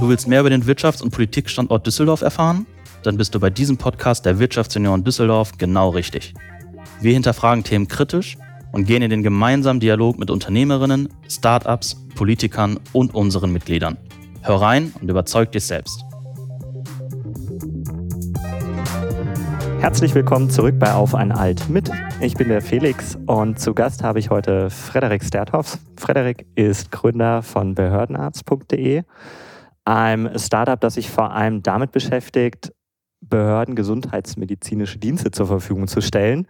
Du willst mehr über den Wirtschafts- und Politikstandort Düsseldorf erfahren? Dann bist du bei diesem Podcast der Wirtschaftsunion Düsseldorf genau richtig. Wir hinterfragen Themen kritisch und gehen in den gemeinsamen Dialog mit Unternehmerinnen, Startups, Politikern und unseren Mitgliedern. Hör rein und überzeug dich selbst. Herzlich willkommen zurück bei Auf ein Alt mit. Ich bin der Felix und zu Gast habe ich heute Frederik Sterthoffs. Frederik ist Gründer von behördenarzt.de, einem Startup, das sich vor allem damit beschäftigt, Behörden gesundheitsmedizinische Dienste zur Verfügung zu stellen.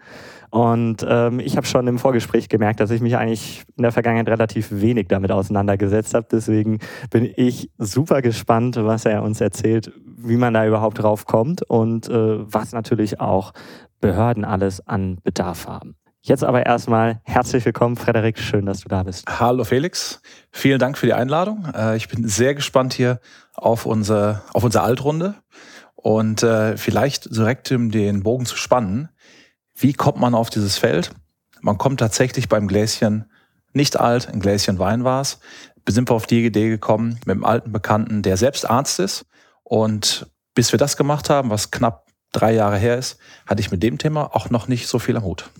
Und ähm, ich habe schon im Vorgespräch gemerkt, dass ich mich eigentlich in der Vergangenheit relativ wenig damit auseinandergesetzt habe. Deswegen bin ich super gespannt, was er uns erzählt, wie man da überhaupt drauf kommt und äh, was natürlich auch Behörden alles an Bedarf haben. Jetzt aber erstmal herzlich willkommen, Frederik. Schön, dass du da bist. Hallo Felix. Vielen Dank für die Einladung. Äh, ich bin sehr gespannt hier auf unsere, auf unsere Altrunde. Und äh, vielleicht direkt um den Bogen zu spannen, wie kommt man auf dieses Feld? Man kommt tatsächlich beim Gläschen nicht alt, ein Gläschen Wein war es, sind wir auf die Idee gekommen mit einem alten Bekannten, der selbst Arzt ist. Und bis wir das gemacht haben, was knapp drei Jahre her ist, hatte ich mit dem Thema auch noch nicht so viel am Hut.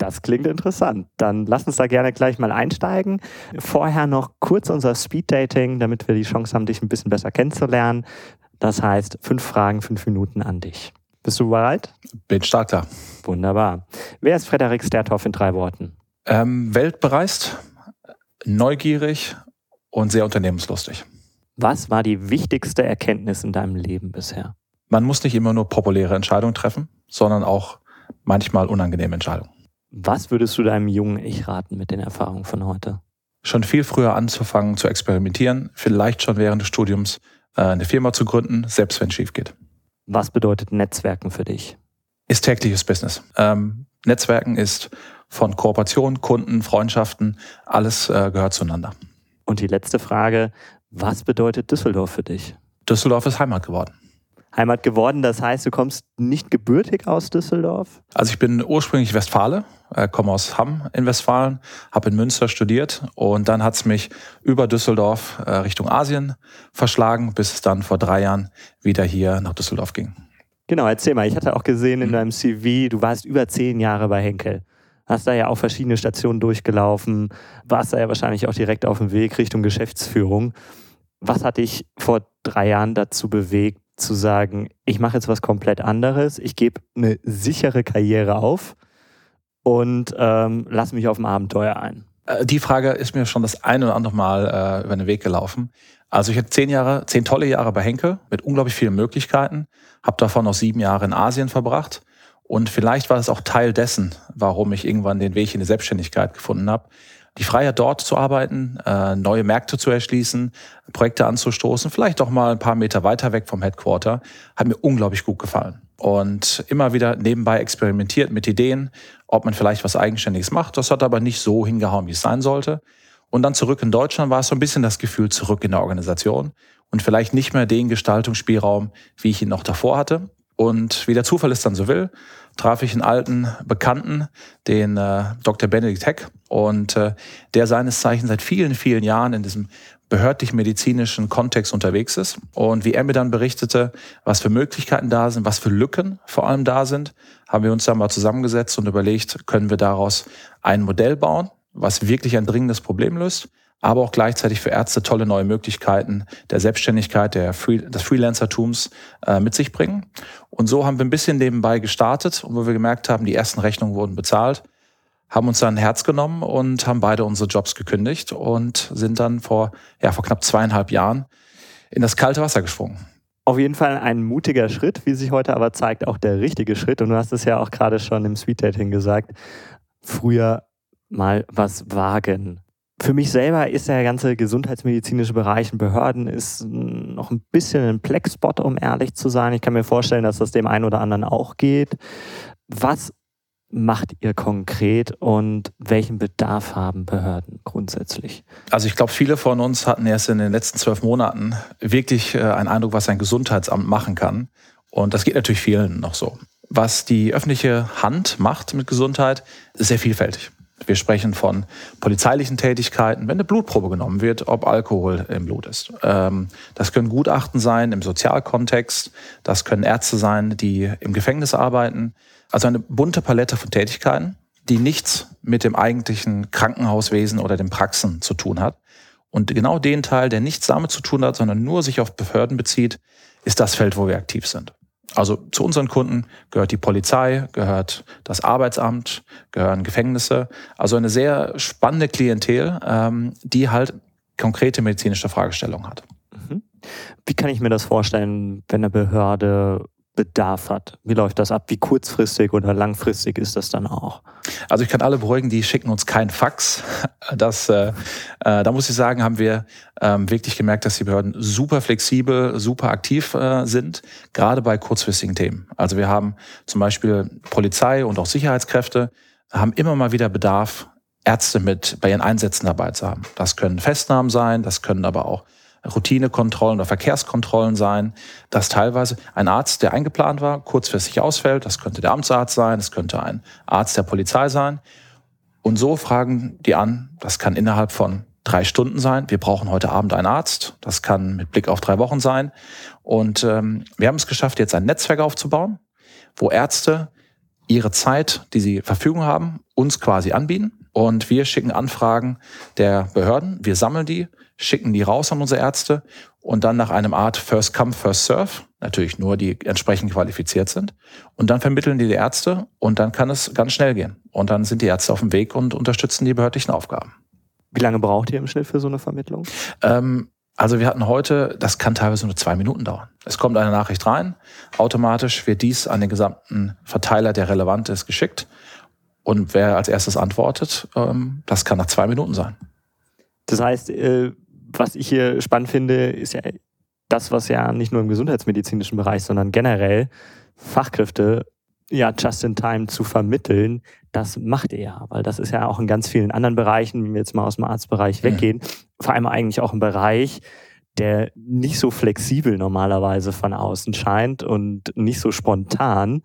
Das klingt interessant. Dann lass uns da gerne gleich mal einsteigen. Vorher noch kurz unser Speed Dating, damit wir die Chance haben, dich ein bisschen besser kennenzulernen. Das heißt, fünf Fragen, fünf Minuten an dich. Bist du bereit? Bin stark da. Wunderbar. Wer ist Frederik Sterthoff in drei Worten? Ähm, weltbereist, neugierig und sehr unternehmenslustig. Was war die wichtigste Erkenntnis in deinem Leben bisher? Man muss nicht immer nur populäre Entscheidungen treffen, sondern auch manchmal unangenehme Entscheidungen. Was würdest du deinem jungen Ich raten mit den Erfahrungen von heute? Schon viel früher anzufangen zu experimentieren, vielleicht schon während des Studiums äh, eine Firma zu gründen, selbst wenn es schief geht. Was bedeutet Netzwerken für dich? Ist tägliches Business. Ähm, Netzwerken ist von Kooperation, Kunden, Freundschaften, alles äh, gehört zueinander. Und die letzte Frage, was bedeutet Düsseldorf für dich? Düsseldorf ist Heimat geworden. Heimat geworden. Das heißt, du kommst nicht gebürtig aus Düsseldorf? Also ich bin ursprünglich Westfale, äh, komme aus Hamm in Westfalen, habe in Münster studiert und dann hat es mich über Düsseldorf äh, Richtung Asien verschlagen, bis es dann vor drei Jahren wieder hier nach Düsseldorf ging. Genau, erzähl mal. Ich hatte auch gesehen in mhm. deinem CV, du warst über zehn Jahre bei Henkel. Hast da ja auch verschiedene Stationen durchgelaufen, warst da ja wahrscheinlich auch direkt auf dem Weg Richtung Geschäftsführung. Was hat dich vor drei Jahren dazu bewegt, zu sagen, ich mache jetzt was komplett anderes, ich gebe eine sichere Karriere auf und ähm, lasse mich auf ein Abenteuer ein? Äh, die Frage ist mir schon das ein oder andere Mal äh, über den Weg gelaufen. Also ich hatte zehn Jahre, zehn tolle Jahre bei Henkel mit unglaublich vielen Möglichkeiten, habe davon noch sieben Jahre in Asien verbracht und vielleicht war es auch Teil dessen, warum ich irgendwann den Weg in die Selbstständigkeit gefunden habe, die Freiheit dort zu arbeiten, äh, neue Märkte zu erschließen, Projekte anzustoßen, vielleicht auch mal ein paar Meter weiter weg vom Headquarter, hat mir unglaublich gut gefallen. Und immer wieder nebenbei experimentiert mit Ideen, ob man vielleicht was Eigenständiges macht. Das hat aber nicht so hingehauen, wie es sein sollte. Und dann zurück in Deutschland war es so ein bisschen das Gefühl, zurück in der Organisation und vielleicht nicht mehr den Gestaltungsspielraum, wie ich ihn noch davor hatte. Und wie der Zufall es dann so will, traf ich einen alten Bekannten, den äh, Dr. Benedikt Heck, und äh, der seines Zeichens seit vielen, vielen Jahren in diesem behördlich-medizinischen Kontext unterwegs ist. Und wie er mir dann berichtete, was für Möglichkeiten da sind, was für Lücken vor allem da sind, haben wir uns dann mal zusammengesetzt und überlegt, können wir daraus ein Modell bauen, was wirklich ein dringendes Problem löst, aber auch gleichzeitig für Ärzte tolle neue Möglichkeiten der Selbstständigkeit, der Free, des Freelancertums äh, mit sich bringen. Und so haben wir ein bisschen nebenbei gestartet und wo wir gemerkt haben, die ersten Rechnungen wurden bezahlt, haben uns dann ein Herz genommen und haben beide unsere Jobs gekündigt und sind dann vor, ja, vor knapp zweieinhalb Jahren in das kalte Wasser gesprungen. Auf jeden Fall ein mutiger Schritt, wie sich heute aber zeigt, auch der richtige Schritt. Und du hast es ja auch gerade schon im Sweet Dating gesagt. Früher mal was wagen. Für mich selber ist der ganze gesundheitsmedizinische Bereich in Behörden ist noch ein bisschen ein Pleckspot, um ehrlich zu sein. Ich kann mir vorstellen, dass das dem einen oder anderen auch geht. Was macht ihr konkret und welchen Bedarf haben Behörden grundsätzlich? Also ich glaube, viele von uns hatten erst in den letzten zwölf Monaten wirklich äh, einen Eindruck, was ein Gesundheitsamt machen kann. Und das geht natürlich vielen noch so. Was die öffentliche Hand macht mit Gesundheit, ist sehr vielfältig. Wir sprechen von polizeilichen Tätigkeiten, wenn eine Blutprobe genommen wird, ob Alkohol im Blut ist. Ähm, das können Gutachten sein im Sozialkontext, das können Ärzte sein, die im Gefängnis arbeiten. Also eine bunte Palette von Tätigkeiten, die nichts mit dem eigentlichen Krankenhauswesen oder den Praxen zu tun hat. Und genau den Teil, der nichts damit zu tun hat, sondern nur sich auf Behörden bezieht, ist das Feld, wo wir aktiv sind. Also zu unseren Kunden gehört die Polizei, gehört das Arbeitsamt, gehören Gefängnisse. Also eine sehr spannende Klientel, ähm, die halt konkrete medizinische Fragestellungen hat. Mhm. Wie kann ich mir das vorstellen, wenn eine Behörde Bedarf hat? Wie läuft das ab? Wie kurzfristig oder langfristig ist das dann auch? Also ich kann alle beruhigen, die schicken uns kein Fax. Das, äh, äh, da muss ich sagen, haben wir ähm, wirklich gemerkt, dass die Behörden super flexibel, super aktiv äh, sind, gerade bei kurzfristigen Themen. Also wir haben zum Beispiel Polizei und auch Sicherheitskräfte, haben immer mal wieder Bedarf, Ärzte mit bei ihren Einsätzen dabei zu haben. Das können Festnahmen sein, das können aber auch Routinekontrollen oder Verkehrskontrollen sein, dass teilweise ein Arzt, der eingeplant war, kurzfristig ausfällt. Das könnte der Amtsarzt sein, das könnte ein Arzt der Polizei sein. Und so fragen die an, das kann innerhalb von drei Stunden sein. Wir brauchen heute Abend einen Arzt. Das kann mit Blick auf drei Wochen sein. Und ähm, wir haben es geschafft, jetzt ein Netzwerk aufzubauen, wo Ärzte ihre Zeit, die sie Verfügung haben, uns quasi anbieten. Und wir schicken Anfragen der Behörden. Wir sammeln die, schicken die raus an unsere Ärzte und dann nach einem Art First Come, First Serve, natürlich nur die entsprechend qualifiziert sind. Und dann vermitteln die die Ärzte und dann kann es ganz schnell gehen. Und dann sind die Ärzte auf dem Weg und unterstützen die behördlichen Aufgaben. Wie lange braucht ihr im Schnitt für so eine Vermittlung? Ähm, also wir hatten heute, das kann teilweise nur zwei Minuten dauern. Es kommt eine Nachricht rein, automatisch wird dies an den gesamten Verteiler, der relevant ist, geschickt. Und wer als erstes antwortet, ähm, das kann nach zwei Minuten sein. Das heißt, äh, was ich hier spannend finde, ist ja das, was ja nicht nur im gesundheitsmedizinischen Bereich, sondern generell Fachkräfte ja just in time zu vermitteln, das macht ihr ja, weil das ist ja auch in ganz vielen anderen Bereichen, wenn wir jetzt mal aus dem Arztbereich weggehen, ja. vor allem eigentlich auch ein Bereich, der nicht so flexibel normalerweise von außen scheint und nicht so spontan.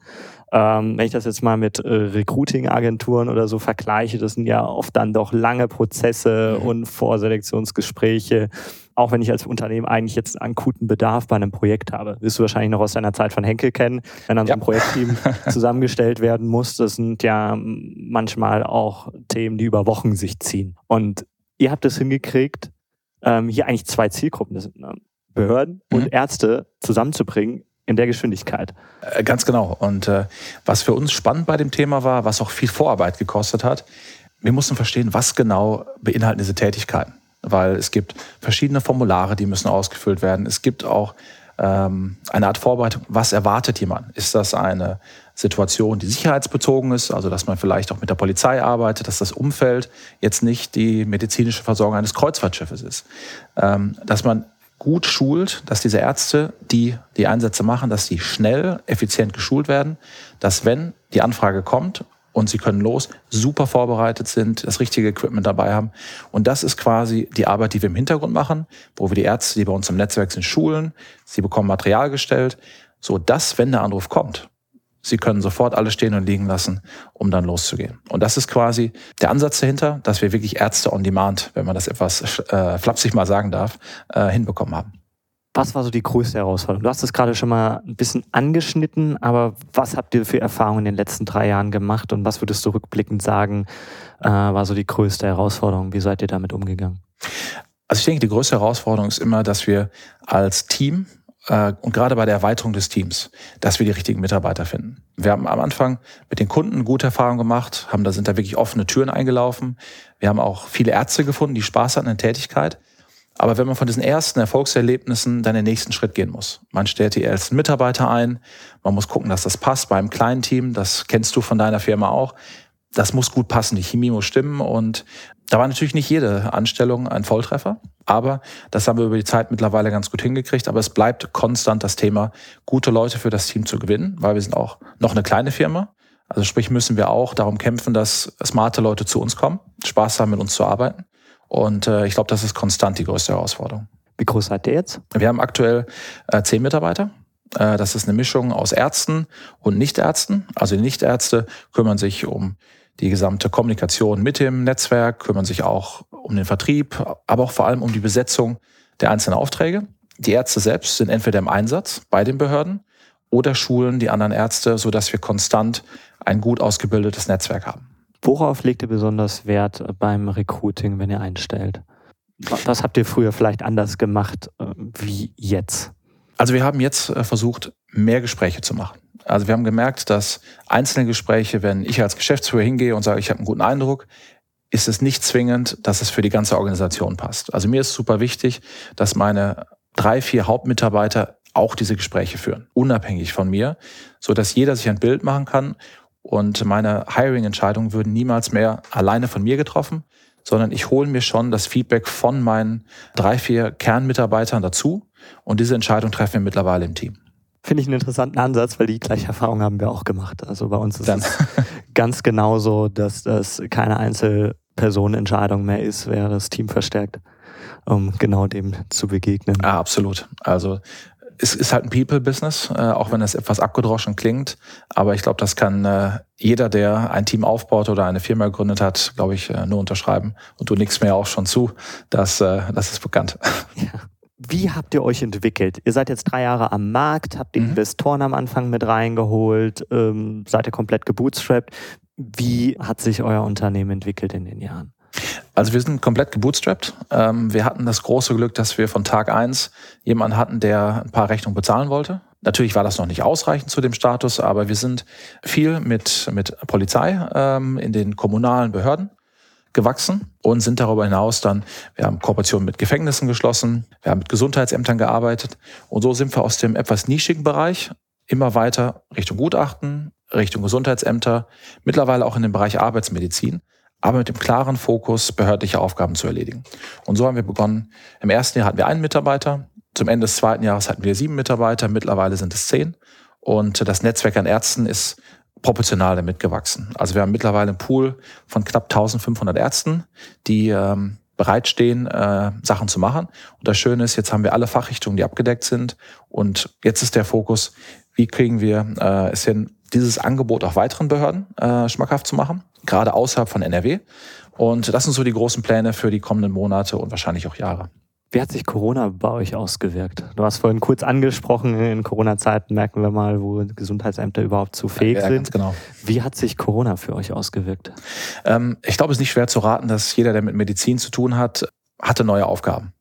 Ähm, wenn ich das jetzt mal mit äh, Recruiting-Agenturen oder so vergleiche, das sind ja oft dann doch lange Prozesse mhm. und Vorselektionsgespräche. Auch wenn ich als Unternehmen eigentlich jetzt einen akuten Bedarf bei einem Projekt habe. Wirst du wahrscheinlich noch aus deiner Zeit von Henkel kennen, wenn dann ja. so ein Projektteam zusammengestellt werden muss. Das sind ja manchmal auch Themen, die über Wochen sich ziehen. Und ihr habt es hingekriegt, ähm, hier eigentlich zwei Zielgruppen, das sind ne, Behörden mhm. und Ärzte zusammenzubringen in der Geschwindigkeit. Äh, ganz genau. Und äh, was für uns spannend bei dem Thema war, was auch viel Vorarbeit gekostet hat, wir mussten verstehen, was genau beinhalten diese Tätigkeiten. Weil es gibt verschiedene Formulare, die müssen ausgefüllt werden. Es gibt auch ähm, eine Art Vorbereitung. Was erwartet jemand? Ist das eine Situation, die sicherheitsbezogen ist, also dass man vielleicht auch mit der Polizei arbeitet, dass das Umfeld jetzt nicht die medizinische Versorgung eines Kreuzfahrtschiffes ist. Ähm, dass man gut schult, dass diese Ärzte, die die Einsätze machen, dass die schnell, effizient geschult werden, dass wenn die Anfrage kommt und sie können los, super vorbereitet sind, das richtige Equipment dabei haben. Und das ist quasi die Arbeit, die wir im Hintergrund machen, wo wir die Ärzte, die bei uns im Netzwerk sind, schulen. Sie bekommen Material gestellt, so dass, wenn der Anruf kommt, Sie können sofort alles stehen und liegen lassen, um dann loszugehen. Und das ist quasi der Ansatz dahinter, dass wir wirklich Ärzte on Demand, wenn man das etwas äh, flapsig mal sagen darf, äh, hinbekommen haben. Was war so die größte Herausforderung? Du hast es gerade schon mal ein bisschen angeschnitten, aber was habt ihr für Erfahrungen in den letzten drei Jahren gemacht und was würdest du rückblickend sagen, äh, war so die größte Herausforderung? Wie seid ihr damit umgegangen? Also ich denke, die größte Herausforderung ist immer, dass wir als Team äh, und gerade bei der Erweiterung des Teams, dass wir die richtigen Mitarbeiter finden. Wir haben am Anfang mit den Kunden gute Erfahrungen gemacht, haben da sind da wirklich offene Türen eingelaufen. Wir haben auch viele Ärzte gefunden, die Spaß hatten in der Tätigkeit. Aber wenn man von diesen ersten Erfolgserlebnissen dann den nächsten Schritt gehen muss, man stellt die ersten Mitarbeiter ein, man muss gucken, dass das passt bei einem kleinen Team, das kennst du von deiner Firma auch. Das muss gut passen, die Chemie muss stimmen und da war natürlich nicht jede Anstellung ein Volltreffer, aber das haben wir über die Zeit mittlerweile ganz gut hingekriegt. Aber es bleibt konstant das Thema, gute Leute für das Team zu gewinnen, weil wir sind auch noch eine kleine Firma. Also sprich müssen wir auch darum kämpfen, dass smarte Leute zu uns kommen, Spaß haben, mit uns zu arbeiten. Und äh, ich glaube, das ist konstant die größte Herausforderung. Wie groß seid ihr jetzt? Wir haben aktuell äh, zehn Mitarbeiter. Äh, das ist eine Mischung aus Ärzten und Nichtärzten. Also die Nichtärzte kümmern sich um die gesamte Kommunikation mit dem Netzwerk, kümmern sich auch um den Vertrieb, aber auch vor allem um die Besetzung der einzelnen Aufträge. Die Ärzte selbst sind entweder im Einsatz bei den Behörden oder schulen die anderen Ärzte, sodass wir konstant ein gut ausgebildetes Netzwerk haben. Worauf legt ihr besonders Wert beim Recruiting, wenn ihr einstellt? Was habt ihr früher vielleicht anders gemacht äh, wie jetzt? Also wir haben jetzt äh, versucht, mehr Gespräche zu machen. Also wir haben gemerkt, dass einzelne Gespräche, wenn ich als Geschäftsführer hingehe und sage, ich habe einen guten Eindruck, ist es nicht zwingend, dass es für die ganze Organisation passt. Also mir ist super wichtig, dass meine drei, vier Hauptmitarbeiter auch diese Gespräche führen, unabhängig von mir, so dass jeder sich ein Bild machen kann und meine Hiring-Entscheidungen würden niemals mehr alleine von mir getroffen, sondern ich hole mir schon das Feedback von meinen drei, vier Kernmitarbeitern dazu und diese Entscheidung treffen wir mittlerweile im Team. Finde ich einen interessanten Ansatz, weil die gleiche Erfahrung haben wir auch gemacht. Also bei uns ist Dann. es ganz genauso, dass das keine Einzelpersonenentscheidung mehr ist, wer das Team verstärkt, um genau dem zu begegnen. Ja, absolut. Also es ist halt ein People-Business, äh, auch wenn es etwas abgedroschen klingt. Aber ich glaube, das kann äh, jeder, der ein Team aufbaut oder eine Firma gegründet hat, glaube ich, äh, nur unterschreiben. Und du nickst mir auch schon zu, dass das ist bekannt. Ja. Wie habt ihr euch entwickelt? Ihr seid jetzt drei Jahre am Markt, habt die mhm. Investoren am Anfang mit reingeholt, ähm, seid ihr komplett gebootstrapped. Wie hat sich euer Unternehmen entwickelt in den Jahren? Also wir sind komplett gebootstrapped. Ähm, wir hatten das große Glück, dass wir von Tag eins jemanden hatten, der ein paar Rechnungen bezahlen wollte. Natürlich war das noch nicht ausreichend zu dem Status, aber wir sind viel mit, mit Polizei ähm, in den kommunalen Behörden gewachsen und sind darüber hinaus dann, wir haben Kooperationen mit Gefängnissen geschlossen, wir haben mit Gesundheitsämtern gearbeitet und so sind wir aus dem etwas nischigen Bereich immer weiter Richtung Gutachten, Richtung Gesundheitsämter, mittlerweile auch in den Bereich Arbeitsmedizin, aber mit dem klaren Fokus, behördliche Aufgaben zu erledigen. Und so haben wir begonnen. Im ersten Jahr hatten wir einen Mitarbeiter, zum Ende des zweiten Jahres hatten wir sieben Mitarbeiter, mittlerweile sind es zehn. Und das Netzwerk an Ärzten ist proportional damit gewachsen. Also wir haben mittlerweile einen Pool von knapp 1500 Ärzten, die ähm, bereitstehen, äh, Sachen zu machen. Und das Schöne ist, jetzt haben wir alle Fachrichtungen, die abgedeckt sind. Und jetzt ist der Fokus, wie kriegen wir äh, es hin, dieses Angebot auch weiteren Behörden äh, schmackhaft zu machen, gerade außerhalb von NRW. Und das sind so die großen Pläne für die kommenden Monate und wahrscheinlich auch Jahre. Wie hat sich Corona bei euch ausgewirkt? Du hast vorhin kurz angesprochen, in Corona-Zeiten merken wir mal, wo Gesundheitsämter überhaupt zu fähig ja, sind. Genau. Wie hat sich Corona für euch ausgewirkt? Ähm, ich glaube, es ist nicht schwer zu raten, dass jeder, der mit Medizin zu tun hat, hatte neue Aufgaben.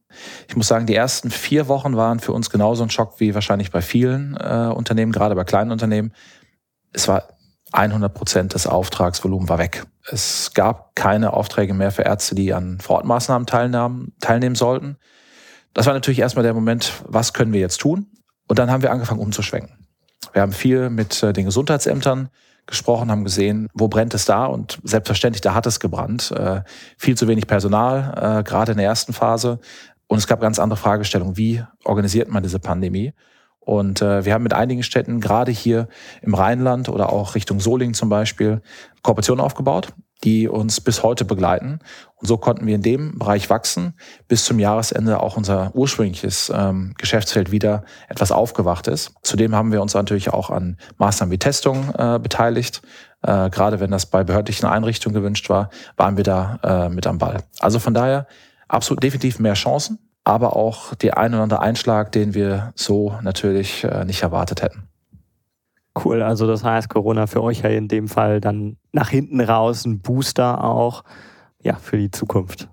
Ich muss sagen, die ersten vier Wochen waren für uns genauso ein Schock wie wahrscheinlich bei vielen äh, Unternehmen, gerade bei kleinen Unternehmen. Es war 100 Prozent des Auftragsvolumens war weg. Es gab keine Aufträge mehr für Ärzte, die an Fortmaßnahmen teilnahmen, teilnehmen sollten. Das war natürlich erstmal der Moment, was können wir jetzt tun? Und dann haben wir angefangen umzuschwenken. Wir haben viel mit äh, den Gesundheitsämtern gesprochen, haben gesehen, wo brennt es da und selbstverständlich, da hat es gebrannt. Äh, viel zu wenig Personal, äh, gerade in der ersten Phase. Und es gab ganz andere Fragestellungen. Wie organisiert man diese Pandemie? Und wir haben mit einigen Städten, gerade hier im Rheinland oder auch Richtung Solingen zum Beispiel, Kooperationen aufgebaut die uns bis heute begleiten. Und so konnten wir in dem Bereich wachsen, bis zum Jahresende auch unser ursprüngliches ähm, Geschäftsfeld wieder etwas aufgewacht ist. Zudem haben wir uns natürlich auch an Maßnahmen wie Testung äh, beteiligt. Äh, gerade wenn das bei behördlichen Einrichtungen gewünscht war, waren wir da äh, mit am Ball. Also von daher absolut definitiv mehr Chancen, aber auch der ein oder andere Einschlag, den wir so natürlich äh, nicht erwartet hätten. Cool, also das heißt Corona für euch ja in dem Fall dann nach hinten raus ein Booster auch ja, für die Zukunft.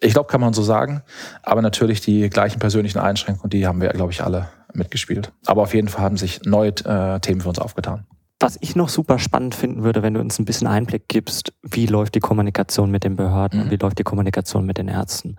Ich glaube, kann man so sagen. Aber natürlich die gleichen persönlichen Einschränkungen, die haben wir, glaube ich, alle mitgespielt. Aber auf jeden Fall haben sich neue äh, Themen für uns aufgetan. Was ich noch super spannend finden würde, wenn du uns ein bisschen Einblick gibst, wie läuft die Kommunikation mit den Behörden mhm. und wie läuft die Kommunikation mit den Ärzten?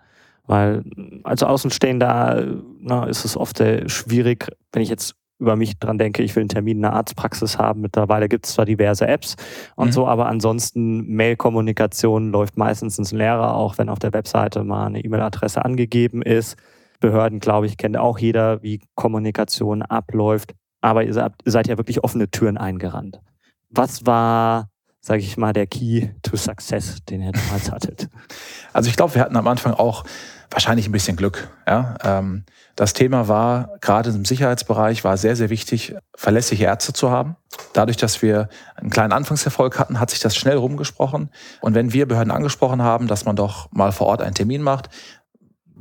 Weil als Außenstehender na, ist es oft sehr schwierig, wenn ich jetzt über mich dran denke, ich will einen Termin in einer Arztpraxis haben. Mittlerweile gibt es zwar diverse Apps und mhm. so, aber ansonsten Mail-Kommunikation läuft meistens ins Leere, auch wenn auf der Webseite mal eine E-Mail-Adresse angegeben ist. Behörden, glaube ich, kennt auch jeder, wie Kommunikation abläuft. Aber ihr seid ja wirklich offene Türen eingerannt. Was war, sage ich mal, der Key to Success, den ihr damals hattet? Also ich glaube, wir hatten am Anfang auch wahrscheinlich ein bisschen Glück. Ja? Ähm, das Thema war, gerade im Sicherheitsbereich, war sehr, sehr wichtig, verlässliche Ärzte zu haben. Dadurch, dass wir einen kleinen Anfangserfolg hatten, hat sich das schnell rumgesprochen. Und wenn wir Behörden angesprochen haben, dass man doch mal vor Ort einen Termin macht,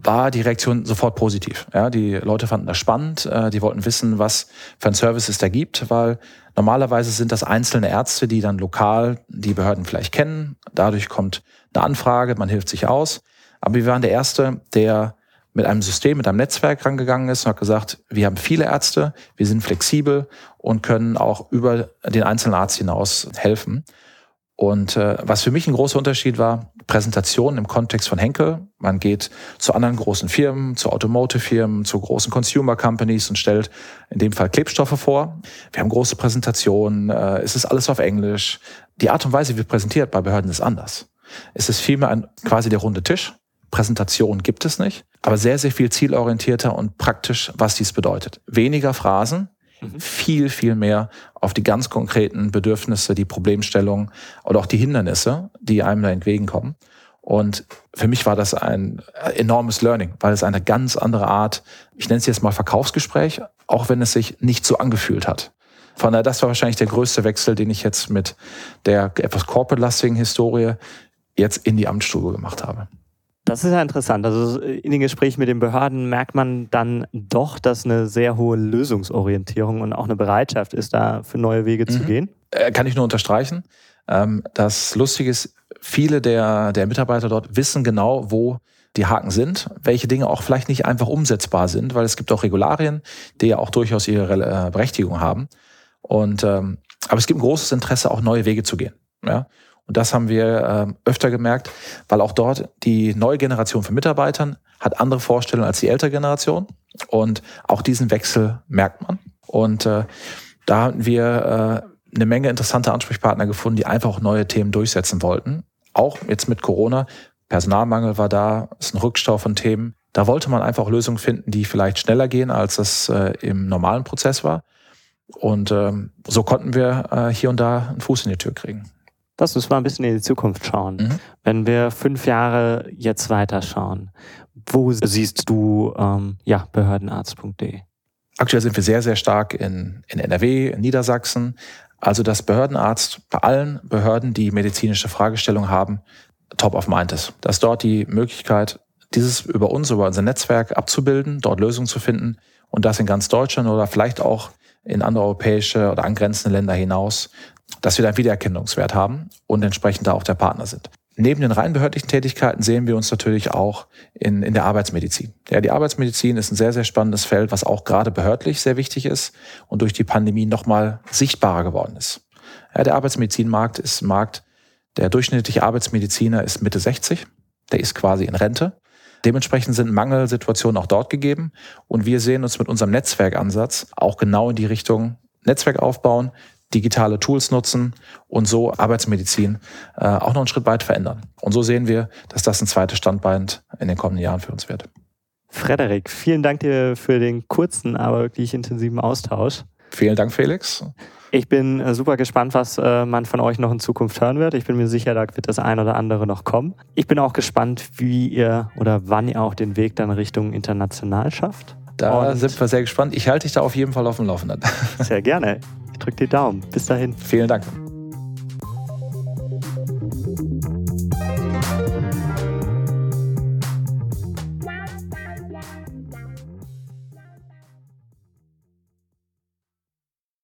war die Reaktion sofort positiv. Ja, die Leute fanden das spannend, äh, die wollten wissen, was für ein Service es da gibt, weil normalerweise sind das einzelne Ärzte, die dann lokal die Behörden vielleicht kennen. Dadurch kommt eine Anfrage, man hilft sich aus. Aber wir waren der Erste, der mit einem System, mit einem Netzwerk rangegangen ist und hat gesagt, wir haben viele Ärzte, wir sind flexibel und können auch über den einzelnen Arzt hinaus helfen. Und äh, was für mich ein großer Unterschied war, Präsentation im Kontext von Henkel. Man geht zu anderen großen Firmen, zu Automotive-Firmen, zu großen Consumer Companies und stellt in dem Fall Klebstoffe vor. Wir haben große Präsentationen, äh, es ist alles auf Englisch. Die Art und Weise, wie wir präsentiert bei Behörden, ist anders. Es ist vielmehr ein, quasi der runde Tisch. Präsentation gibt es nicht, aber sehr, sehr viel zielorientierter und praktisch, was dies bedeutet. Weniger Phrasen, mhm. viel, viel mehr auf die ganz konkreten Bedürfnisse, die Problemstellungen oder auch die Hindernisse, die einem da entgegenkommen. Und für mich war das ein enormes Learning, weil es eine ganz andere Art, ich nenne es jetzt mal Verkaufsgespräch, auch wenn es sich nicht so angefühlt hat. Von daher, das war wahrscheinlich der größte Wechsel, den ich jetzt mit der etwas corporate-lastigen Historie jetzt in die Amtsstube gemacht habe. Das ist ja interessant. Also in den Gesprächen mit den Behörden merkt man dann doch, dass eine sehr hohe Lösungsorientierung und auch eine Bereitschaft ist, da für neue Wege mhm. zu gehen. Äh, kann ich nur unterstreichen. Ähm, das Lustige ist, viele der, der Mitarbeiter dort wissen genau, wo die Haken sind, welche Dinge auch vielleicht nicht einfach umsetzbar sind, weil es gibt auch Regularien, die ja auch durchaus ihre äh, Berechtigung haben. Und ähm, aber es gibt ein großes Interesse, auch neue Wege zu gehen. Ja? Und das haben wir äh, öfter gemerkt, weil auch dort die neue Generation von Mitarbeitern hat andere Vorstellungen als die ältere Generation. Und auch diesen Wechsel merkt man. Und äh, da hatten wir äh, eine Menge interessanter Ansprechpartner gefunden, die einfach auch neue Themen durchsetzen wollten. Auch jetzt mit Corona. Personalmangel war da, ist ein Rückstau von Themen. Da wollte man einfach Lösungen finden, die vielleicht schneller gehen, als das äh, im normalen Prozess war. Und ähm, so konnten wir äh, hier und da einen Fuß in die Tür kriegen. Lass uns mal ein bisschen in die Zukunft schauen. Mhm. Wenn wir fünf Jahre jetzt weiterschauen, wo siehst du ähm, ja, behördenarzt.de? Aktuell sind wir sehr, sehr stark in, in NRW, in Niedersachsen. Also dass Behördenarzt bei allen Behörden, die medizinische Fragestellungen haben, top of mind ist. Dass dort die Möglichkeit, dieses über uns, über unser Netzwerk abzubilden, dort Lösungen zu finden und das in ganz Deutschland oder vielleicht auch in andere europäische oder angrenzende Länder hinaus, dass wir da einen Wiedererkennungswert haben und entsprechend da auch der Partner sind. Neben den rein behördlichen Tätigkeiten sehen wir uns natürlich auch in, in der Arbeitsmedizin. Ja, die Arbeitsmedizin ist ein sehr, sehr spannendes Feld, was auch gerade behördlich sehr wichtig ist und durch die Pandemie nochmal sichtbarer geworden ist. Ja, der Arbeitsmedizinmarkt ist ein Markt, der durchschnittliche Arbeitsmediziner ist Mitte 60, der ist quasi in Rente. Dementsprechend sind Mangelsituationen auch dort gegeben und wir sehen uns mit unserem Netzwerkansatz auch genau in die Richtung Netzwerk aufbauen, digitale Tools nutzen und so Arbeitsmedizin äh, auch noch einen Schritt weit verändern. Und so sehen wir, dass das ein zweites Standbein in den kommenden Jahren für uns wird. Frederik, vielen Dank dir für den kurzen, aber wirklich intensiven Austausch. Vielen Dank, Felix. Ich bin äh, super gespannt, was äh, man von euch noch in Zukunft hören wird. Ich bin mir sicher, da wird das ein oder andere noch kommen. Ich bin auch gespannt, wie ihr oder wann ihr auch den Weg dann Richtung international schafft. Da Und sind wir sehr gespannt. Ich halte dich da auf jeden Fall auf dem Laufenden. Sehr gerne. Ich drücke die Daumen. Bis dahin. Vielen Dank.